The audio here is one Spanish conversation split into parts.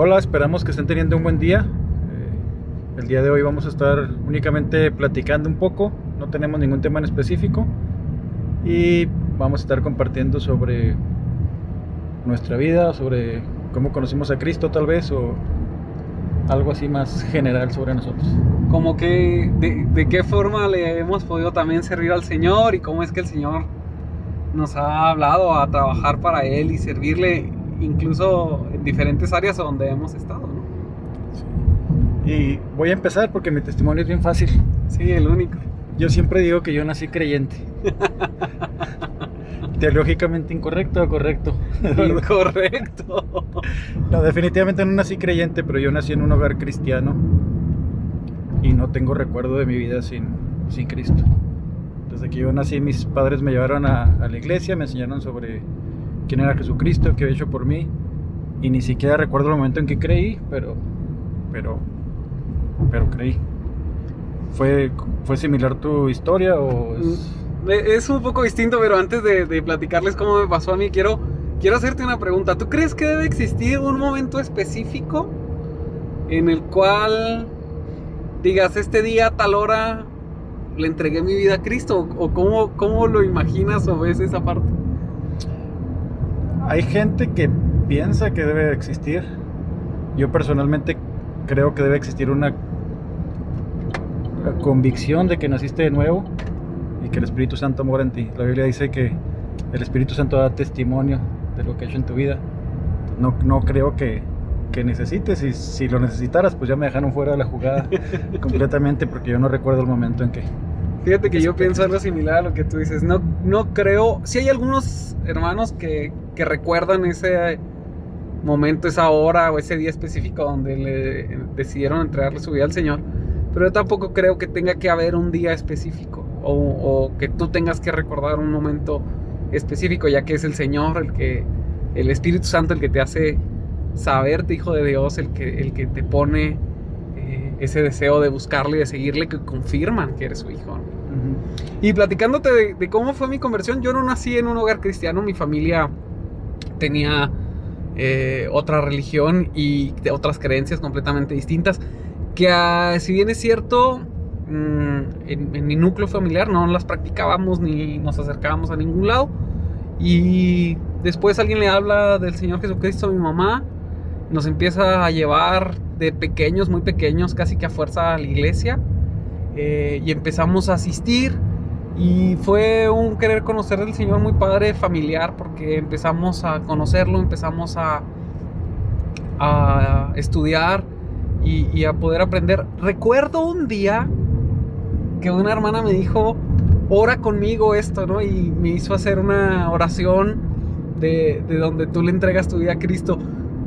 Hola, esperamos que estén teniendo un buen día. Eh, el día de hoy vamos a estar únicamente platicando un poco, no tenemos ningún tema en específico y vamos a estar compartiendo sobre nuestra vida, sobre cómo conocimos a Cristo tal vez o algo así más general sobre nosotros. Como que de, de qué forma le hemos podido también servir al Señor y cómo es que el Señor nos ha hablado a trabajar para Él y servirle incluso en diferentes áreas donde hemos estado. ¿no? Y voy a empezar porque mi testimonio es bien fácil. Sí, el único. Yo siempre digo que yo nací creyente. Teológicamente incorrecto o correcto. Incorrecto. No, definitivamente no nací creyente, pero yo nací en un hogar cristiano y no tengo recuerdo de mi vida sin, sin Cristo. Desde que yo nací, mis padres me llevaron a, a la iglesia, me enseñaron sobre quién era Jesucristo, qué había hecho por mí, y ni siquiera recuerdo el momento en que creí, pero, pero, pero creí. ¿Fue, fue similar tu historia o es... Es un poco distinto, pero antes de, de, platicarles cómo me pasó a mí, quiero, quiero hacerte una pregunta. ¿Tú crees que debe existir un momento específico en el cual digas, este día tal hora le entregué mi vida a Cristo? ¿O cómo, cómo lo imaginas o ves esa parte? Hay gente que piensa que debe existir. Yo personalmente creo que debe existir una convicción de que naciste de nuevo y que el Espíritu Santo mora en ti. La Biblia dice que el Espíritu Santo da testimonio de lo que ha hecho en tu vida. No, no creo que, que necesites y si lo necesitaras pues ya me dejaron fuera de la jugada completamente porque yo no recuerdo el momento en que... Fíjate que yo pienso algo similar a lo que tú dices. No, no creo... Sí hay algunos hermanos que, que recuerdan ese momento, esa hora o ese día específico donde le decidieron entregarle su vida al Señor. Pero yo tampoco creo que tenga que haber un día específico o, o, que tú tengas que recordar un momento específico, ya que es el Señor, el que, el Espíritu Santo, el que te hace saberte hijo de Dios, el que, el que te pone eh, ese deseo de buscarle y de seguirle, que confirman que eres su hijo. ¿no? Y platicándote de, cómo fue mi conversión, yo no nací en un hogar cristiano, mi familia tenía eh, otra religión y otras creencias completamente distintas, que uh, si bien es cierto, en, en mi núcleo familiar no las practicábamos ni nos acercábamos a ningún lado. Y después alguien le habla del Señor Jesucristo a mi mamá, nos empieza a llevar de pequeños, muy pequeños, casi que a fuerza a la iglesia. Eh, y empezamos a asistir. Y fue un querer conocer del Señor muy padre, familiar, porque empezamos a conocerlo, empezamos a, a estudiar y, y, a poder aprender. Recuerdo un día que una hermana me dijo, ora conmigo esto, ¿no? Y me hizo hacer una oración de, de donde tú le entregas tu vida a Cristo.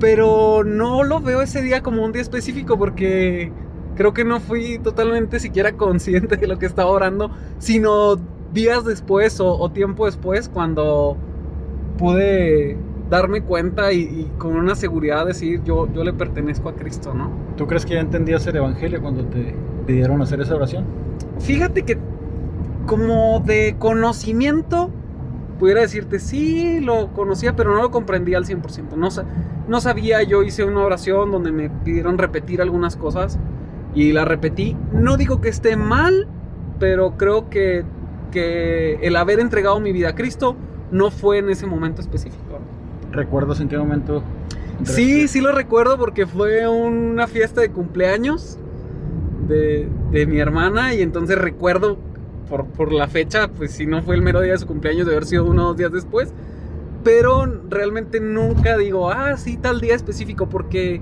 Pero no lo veo ese día como un día específico porque creo que no fui totalmente siquiera consciente de lo que estaba orando, sino días después o, o tiempo después cuando pude darme cuenta y, y, con una seguridad decir yo, yo le pertenezco a Cristo, ¿no? ¿Tú crees que ya entendías el Evangelio cuando te pidieron hacer esa oración? Fíjate que como de conocimiento pudiera decirte, sí, lo conocía, pero no lo comprendía al 100%. No, no sabía, yo hice una oración donde me pidieron repetir algunas cosas y la repetí. No digo que esté mal, pero creo que, que el haber entregado mi vida a Cristo no fue en ese momento específico. ¿Recuerdas en qué momento? Sí, sí lo recuerdo porque fue una fiesta de cumpleaños de, de mi hermana y entonces recuerdo por, por, la fecha, pues si no fue el mero día de su cumpleaños, de haber sido uno o dos días después. Pero realmente nunca digo, ah, sí, tal día específico, porque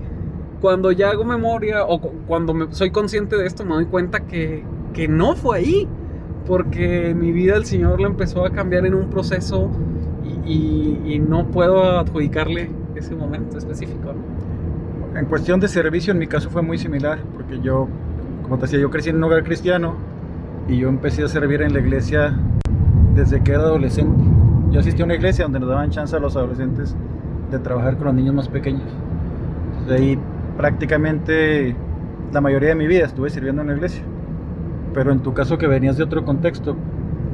cuando ya hago memoria o cuando me, soy consciente de esto, me doy cuenta que, que no fue ahí. Porque mi vida el Señor la empezó a cambiar en un proceso y, y, y no puedo adjudicarle ese momento específico. ¿no? En cuestión de servicio, en mi caso fue muy similar, porque yo, como te decía, yo crecí en un hogar cristiano y yo empecé a servir en la iglesia desde que era adolescente. Yo asistí a una iglesia donde nos daban chance a los adolescentes de trabajar con los niños más pequeños. De ahí prácticamente la mayoría de mi vida estuve sirviendo en la iglesia. Pero en tu caso que venías de otro contexto,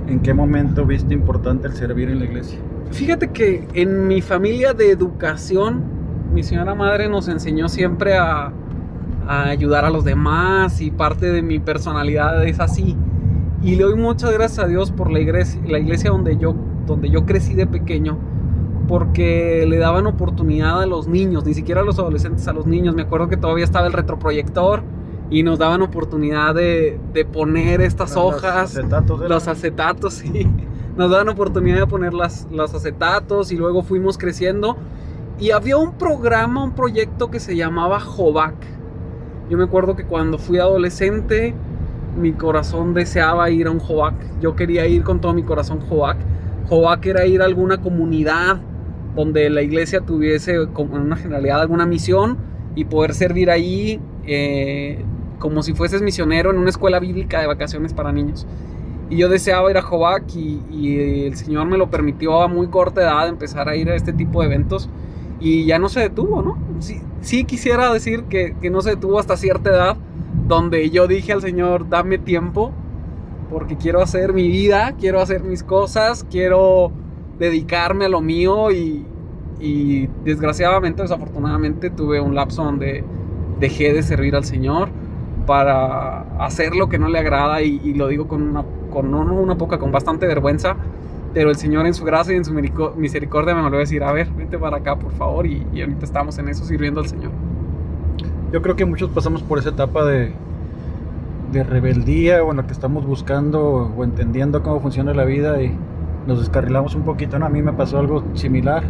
¿en qué momento viste importante el servir en la iglesia? Fíjate que en mi familia de educación mi señora madre nos enseñó siempre a, a ayudar a los demás y parte de mi personalidad es así. Y le doy muchas gracias a Dios por la iglesia, la iglesia donde, yo, donde yo crecí de pequeño, porque le daban oportunidad a los niños, ni siquiera a los adolescentes, a los niños. Me acuerdo que todavía estaba el retroproyector y nos daban oportunidad de, de poner estas hojas, acetatos, ¿era? los acetatos, sí. Nos daban oportunidad de poner las, los acetatos y luego fuimos creciendo. Y había un programa, un proyecto que se llamaba Jovac. Yo me acuerdo que cuando fui adolescente, mi corazón deseaba ir a un Jovac. Yo quería ir con todo mi corazón Jovac. Jovac era ir a alguna comunidad donde la iglesia tuviese, como en una generalidad, alguna misión y poder servir ahí eh, como si fueses misionero en una escuela bíblica de vacaciones para niños. Y yo deseaba ir a Jovac y, y el Señor me lo permitió a muy corta edad empezar a ir a este tipo de eventos y ya no se detuvo, ¿no? Sí, sí quisiera decir que, que, no se detuvo hasta cierta edad, donde yo dije al Señor, dame tiempo, porque quiero hacer mi vida, quiero hacer mis cosas, quiero dedicarme a lo mío y, y desgraciadamente, desafortunadamente, tuve un lapso donde dejé de servir al Señor para hacer lo que no le agrada y, lo digo con una, con no una poca, con bastante vergüenza pero el Señor en su gracia y en su misericordia me volvió a decir, a ver, vente para acá, por favor, y, y, ahorita estamos en eso sirviendo al Señor. Yo creo que muchos pasamos por esa etapa de, de rebeldía o en la que estamos buscando o entendiendo cómo funciona la vida y nos descarrilamos un poquito, ¿no? A mí me pasó algo similar.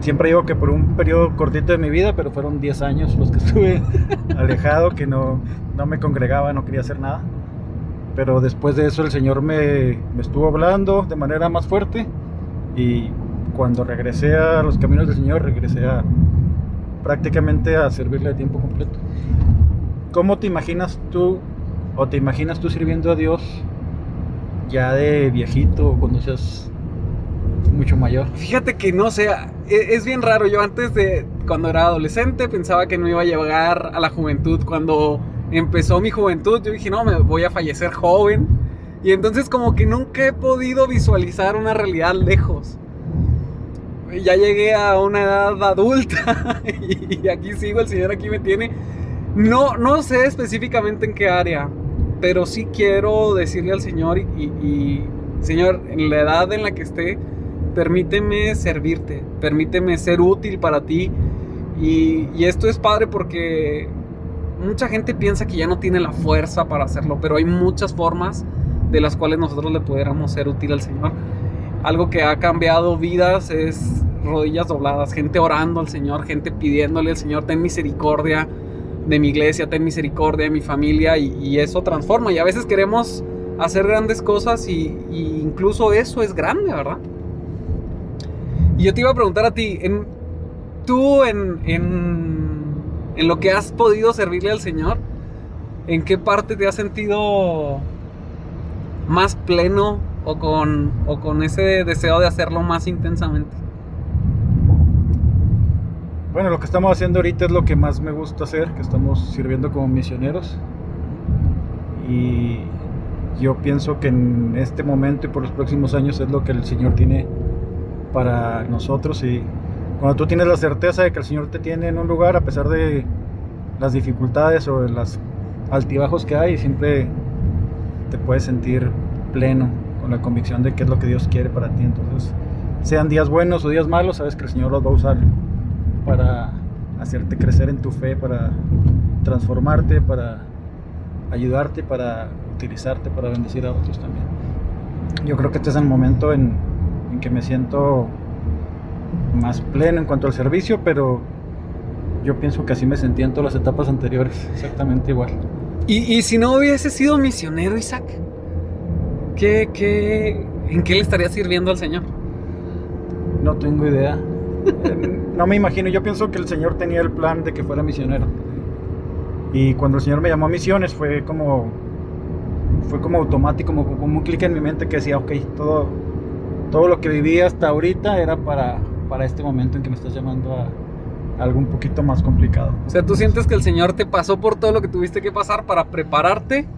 Siempre digo que por un periodo cortito de mi vida, pero fueron 10 años los que estuve alejado, que no, no me congregaba, no quería hacer nada pero después de eso el Señor me, me, estuvo hablando de manera más fuerte y cuando regresé a los caminos del Señor, regresé a prácticamente a servirle a tiempo completo. ¿Cómo te imaginas tú o te imaginas tú sirviendo a Dios ya de viejito cuando seas mucho mayor? Fíjate que no sé, es bien raro. Yo antes de cuando era adolescente pensaba que no iba a llegar a la juventud cuando empezó mi juventud, yo dije, no, me voy a fallecer joven. Y entonces como que nunca he podido visualizar una realidad lejos. Ya llegué a una edad adulta y aquí sigo, el Señor aquí me tiene. No, no sé específicamente en qué área, pero sí quiero decirle al Señor y, Señor, en la edad en la que esté, permíteme servirte, permíteme ser útil para ti. Y esto es padre porque mucha gente piensa que ya no tiene la fuerza para hacerlo, pero hay muchas formas de las cuales nosotros le pudiéramos ser útil al Señor. Algo que ha cambiado vidas es rodillas dobladas, gente orando al Señor, gente pidiéndole al Señor, ten misericordia de mi iglesia, ten misericordia de mi familia y, eso transforma. Y a veces queremos hacer grandes cosas y, y, incluso eso es grande, ¿verdad? Y yo te iba a preguntar a ti, en, tú en, en en lo que has podido servirle al Señor, ¿en qué parte te has sentido más pleno o con, o con ese deseo de hacerlo más intensamente? Bueno, lo que estamos haciendo ahorita es lo que más me gusta hacer, que estamos sirviendo como misioneros. Y yo pienso que en este momento y por los próximos años es lo que el Señor tiene para nosotros y cuando tú tienes la certeza de que el Señor te tiene en un lugar a pesar de las dificultades o de los altibajos que hay, siempre te puedes sentir pleno con la convicción de que es lo que Dios quiere para ti. Entonces, sean días buenos o días malos, sabes que el Señor los va a usar para hacerte crecer en tu fe, para transformarte, para ayudarte, para utilizarte, para bendecir a otros también. Yo creo que este es el momento en, en que me siento más pleno en cuanto al servicio, pero yo pienso que así me sentía en todas las etapas anteriores, exactamente igual. ¿Y, y si no hubiese sido misionero, Isaac? ¿Qué, qué, ¿En qué le estaría sirviendo al Señor? No tengo idea. no me imagino, yo pienso que el Señor tenía el plan de que fuera misionero. Y cuando el Señor me llamó a misiones fue como fue como automático, como, como un clic en mi mente que decía, ok, todo, todo lo que viví hasta ahorita era para, para este momento en que me estás llamando a, algo un poquito más complicado. O sea, tú sientes que el Señor te pasó por todo lo que tuviste que pasar para prepararte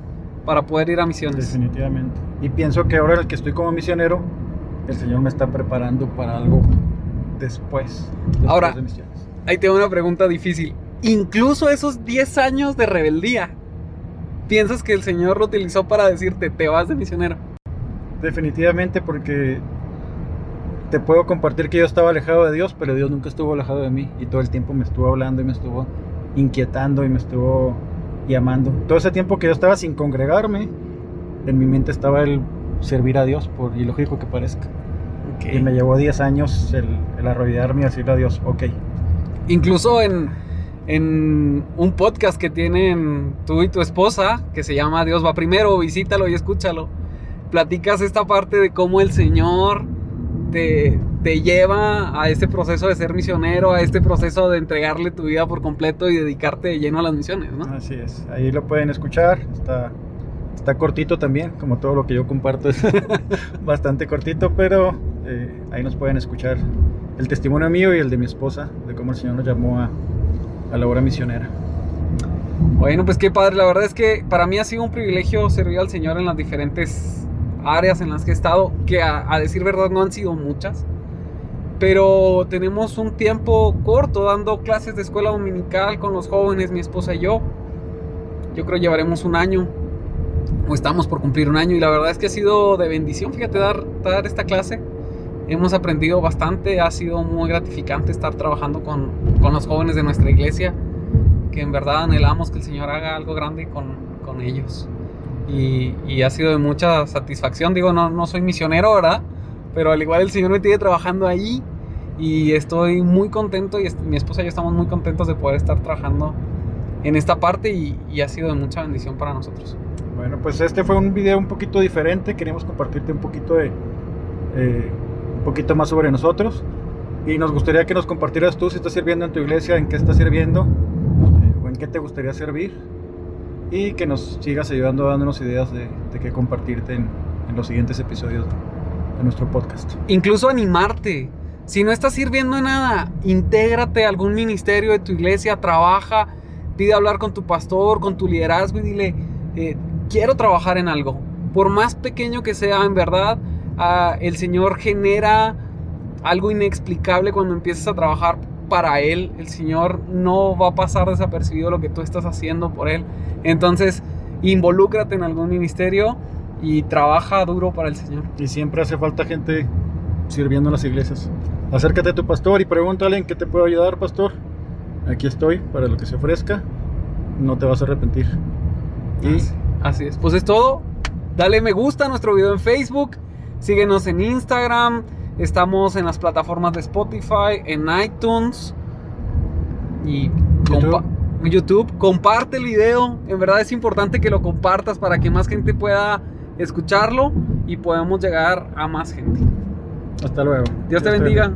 para poder ir a misiones. Definitivamente. Y pienso que ahora el que estoy como misionero, el Señor me está preparando para algo después. después Ahora- de misiones. Ahí tengo una pregunta difícil. Incluso esos 10 años de rebeldía, ¿piensas que el Señor lo utilizó para decirte, te vas de misionero? Definitivamente porque te puedo compartir que yo estaba alejado de Dios, pero Dios nunca estuvo alejado de mí y todo el tiempo me estuvo hablando y me estuvo inquietando y me estuvo llamando. Todo ese tiempo que yo estaba sin congregarme, en mi mente estaba el servir a Dios, por ilógico que parezca. Y me llevó 10 años el, el arrodillarme y decirle a Dios, ok, Incluso en, en un podcast que tienen tú y tu esposa, que se llama Dios va primero, visítalo y escúchalo, platicas esta parte de cómo el Señor te, te lleva a este proceso de ser misionero, a este proceso de entregarle tu vida por completo y dedicarte de lleno a las misiones, ¿no? Así es, ahí lo pueden escuchar. Está, está cortito también, como todo lo que yo comparto es bastante cortito, pero eh, ahí nos pueden escuchar el testimonio mío y el de mi esposa, de cómo el Señor nos llamó a, a la obra misionera. Bueno, pues qué padre. La verdad es que para mí ha sido un privilegio servir al Señor en las diferentes áreas en las que he estado, que a, a decir verdad no han sido muchas. Pero tenemos un tiempo corto dando clases de escuela dominical con los jóvenes, mi esposa y yo. Yo creo llevaremos un año, o estamos por cumplir un año, y la verdad es que ha sido de bendición, fíjate, dar, dar esta clase. Hemos aprendido bastante, ha sido muy gratificante estar trabajando con, con los jóvenes de nuestra iglesia que en verdad anhelamos que el Señor haga algo grande con, con ellos. Y, y ha sido de mucha satisfacción. Digo, no, no soy misionero, ¿verdad? Pero al igual el Señor me tiene trabajando ahí y estoy muy contento y mi esposa y yo estamos muy contentos de poder estar trabajando en esta parte y, y ha sido de mucha bendición para nosotros. Bueno, pues este fue un video un poquito diferente. Queríamos compartirte un poquito de eh, poquito más sobre nosotros y nos gustaría que nos compartieras tú si estás sirviendo en tu iglesia, en qué estás sirviendo eh, o en qué te gustaría servir y que nos sigas ayudando dándonos ideas de, de qué compartirte en, en los siguientes episodios de nuestro podcast. Incluso animarte. Si no estás sirviendo en nada, intégrate a algún ministerio de tu iglesia, trabaja, pide hablar con tu pastor, con tu liderazgo y dile, eh, quiero trabajar en algo. Por más pequeño que sea, en verdad, el Señor genera algo inexplicable cuando empiezas a trabajar para Él. El Señor no va a pasar desapercibido lo que tú estás haciendo por Él. Entonces, involúcrate en algún ministerio y trabaja duro para el Señor. Y siempre hace falta gente sirviendo en las iglesias. Acércate a tu pastor y pregúntale en qué te puedo ayudar, pastor. Aquí estoy para lo que se ofrezca. No te vas a arrepentir. Y así es. Pues es todo. Dale me gusta a nuestro video en Facebook. Síguenos en Instagram. Estamos en las plataformas de Spotify, en iTunes y YouTube. compa- YouTube. Comparte el video. En verdad es importante que lo compartas para que más gente pueda escucharlo y podamos llegar a más gente. hasta luego. Dios te bendiga.